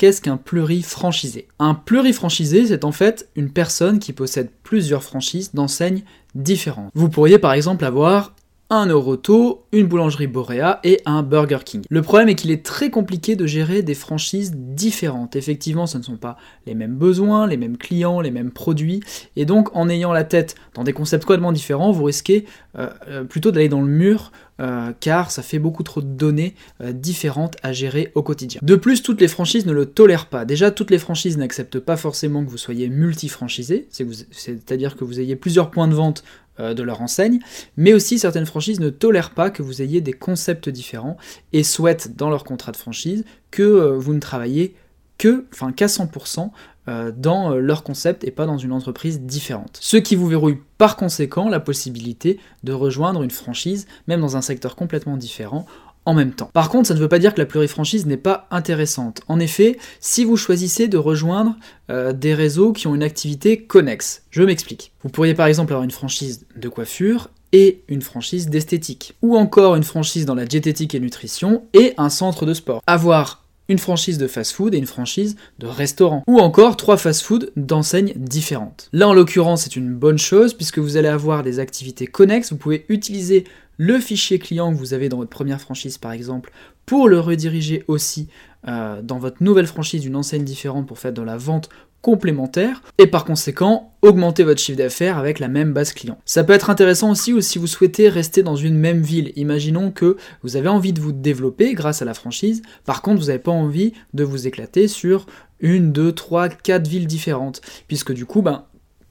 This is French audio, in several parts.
qu'est-ce qu'un plurifranchisé? Un plurifranchisé, c'est en fait une personne qui possède plusieurs franchises d'enseignes différentes. Vous pourriez par exemple avoir un Euroto, une boulangerie Borea et un Burger King. Le problème est qu'il est très compliqué de gérer des franchises différentes. Effectivement, ce ne sont pas les mêmes besoins, les mêmes clients, les mêmes produits, et donc en ayant la tête dans des concepts complètement différents, vous risquez euh, euh, plutôt d'aller dans le mur euh, car ça fait beaucoup trop de données différentes à gérer au quotidien. De plus, toutes les franchises ne le tolèrent pas. Déjà, toutes les franchises n'acceptent pas forcément que vous soyez multi-franchisé, c'est-à-dire que vous ayez plusieurs points de vente euh, de leur enseigne, mais aussi certaines franchises ne tolèrent pas que vous ayez des concepts différents et souhaitent dans leur contrat de franchise que euh, vous ne travaillez que, enfin qu'à 100% euh, dans leur concept et pas dans une entreprise différente. Ce qui vous verrouille par conséquent la possibilité de rejoindre une franchise, même dans un secteur complètement différent, en même temps. Par contre, ça ne veut pas dire que la plurifranchise n'est pas intéressante. En effet, si vous choisissez de rejoindre euh, des réseaux qui ont une activité connexe, je m'explique. Vous pourriez par exemple avoir une franchise de coiffure et une franchise d'esthétique, ou encore une franchise dans la diététique et nutrition et un centre de sport. Avoir une franchise de fast-food et une franchise de restaurant. Ou encore trois fast-food d'enseignes différentes. Là, en l'occurrence, c'est une bonne chose puisque vous allez avoir des activités connexes. Vous pouvez utiliser le fichier client que vous avez dans votre première franchise par exemple pour le rediriger aussi euh, dans votre nouvelle franchise d'une enseigne différente pour faire de la vente complémentaire et par conséquent augmenter votre chiffre d'affaires avec la même base client. Ça peut être intéressant aussi si vous souhaitez rester dans une même ville. Imaginons que vous avez envie de vous développer grâce à la franchise, par contre vous n'avez pas envie de vous éclater sur une, deux, trois, quatre villes différentes, puisque du coup, ben,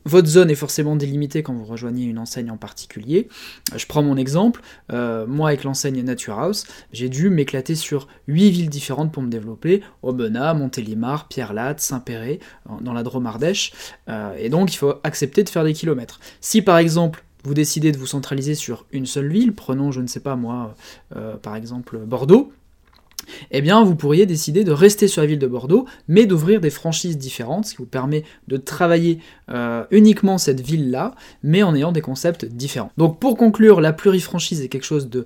votre zone est forcément délimitée quand vous rejoignez une enseigne en particulier. Je prends mon exemple, euh, moi avec l'enseigne Nature House, j'ai dû m'éclater sur 8 villes différentes pour me développer, Aubenas, Montélimar, Pierre-Latte, Saint-Péret, dans la Drôme Ardèche, euh, et donc il faut accepter de faire des kilomètres. Si par exemple vous décidez de vous centraliser sur une seule ville, prenons je ne sais pas moi, euh, par exemple Bordeaux, eh bien vous pourriez décider de rester sur la ville de Bordeaux, mais d'ouvrir des franchises différentes, ce qui vous permet de travailler euh, uniquement cette ville-là, mais en ayant des concepts différents. Donc pour conclure, la plurifranchise est quelque chose de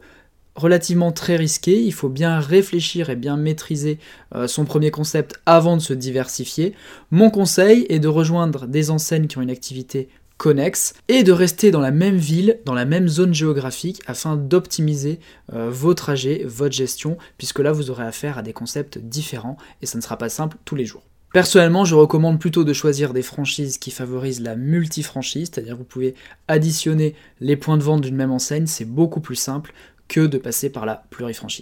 relativement très risqué, il faut bien réfléchir et bien maîtriser euh, son premier concept avant de se diversifier. Mon conseil est de rejoindre des enseignes qui ont une activité connexe et de rester dans la même ville, dans la même zone géographique afin d'optimiser euh, vos trajets, votre gestion, puisque là vous aurez affaire à des concepts différents et ça ne sera pas simple tous les jours. Personnellement, je recommande plutôt de choisir des franchises qui favorisent la multi-franchise, c'est-à-dire vous pouvez additionner les points de vente d'une même enseigne, c'est beaucoup plus simple que de passer par la plurifranchise.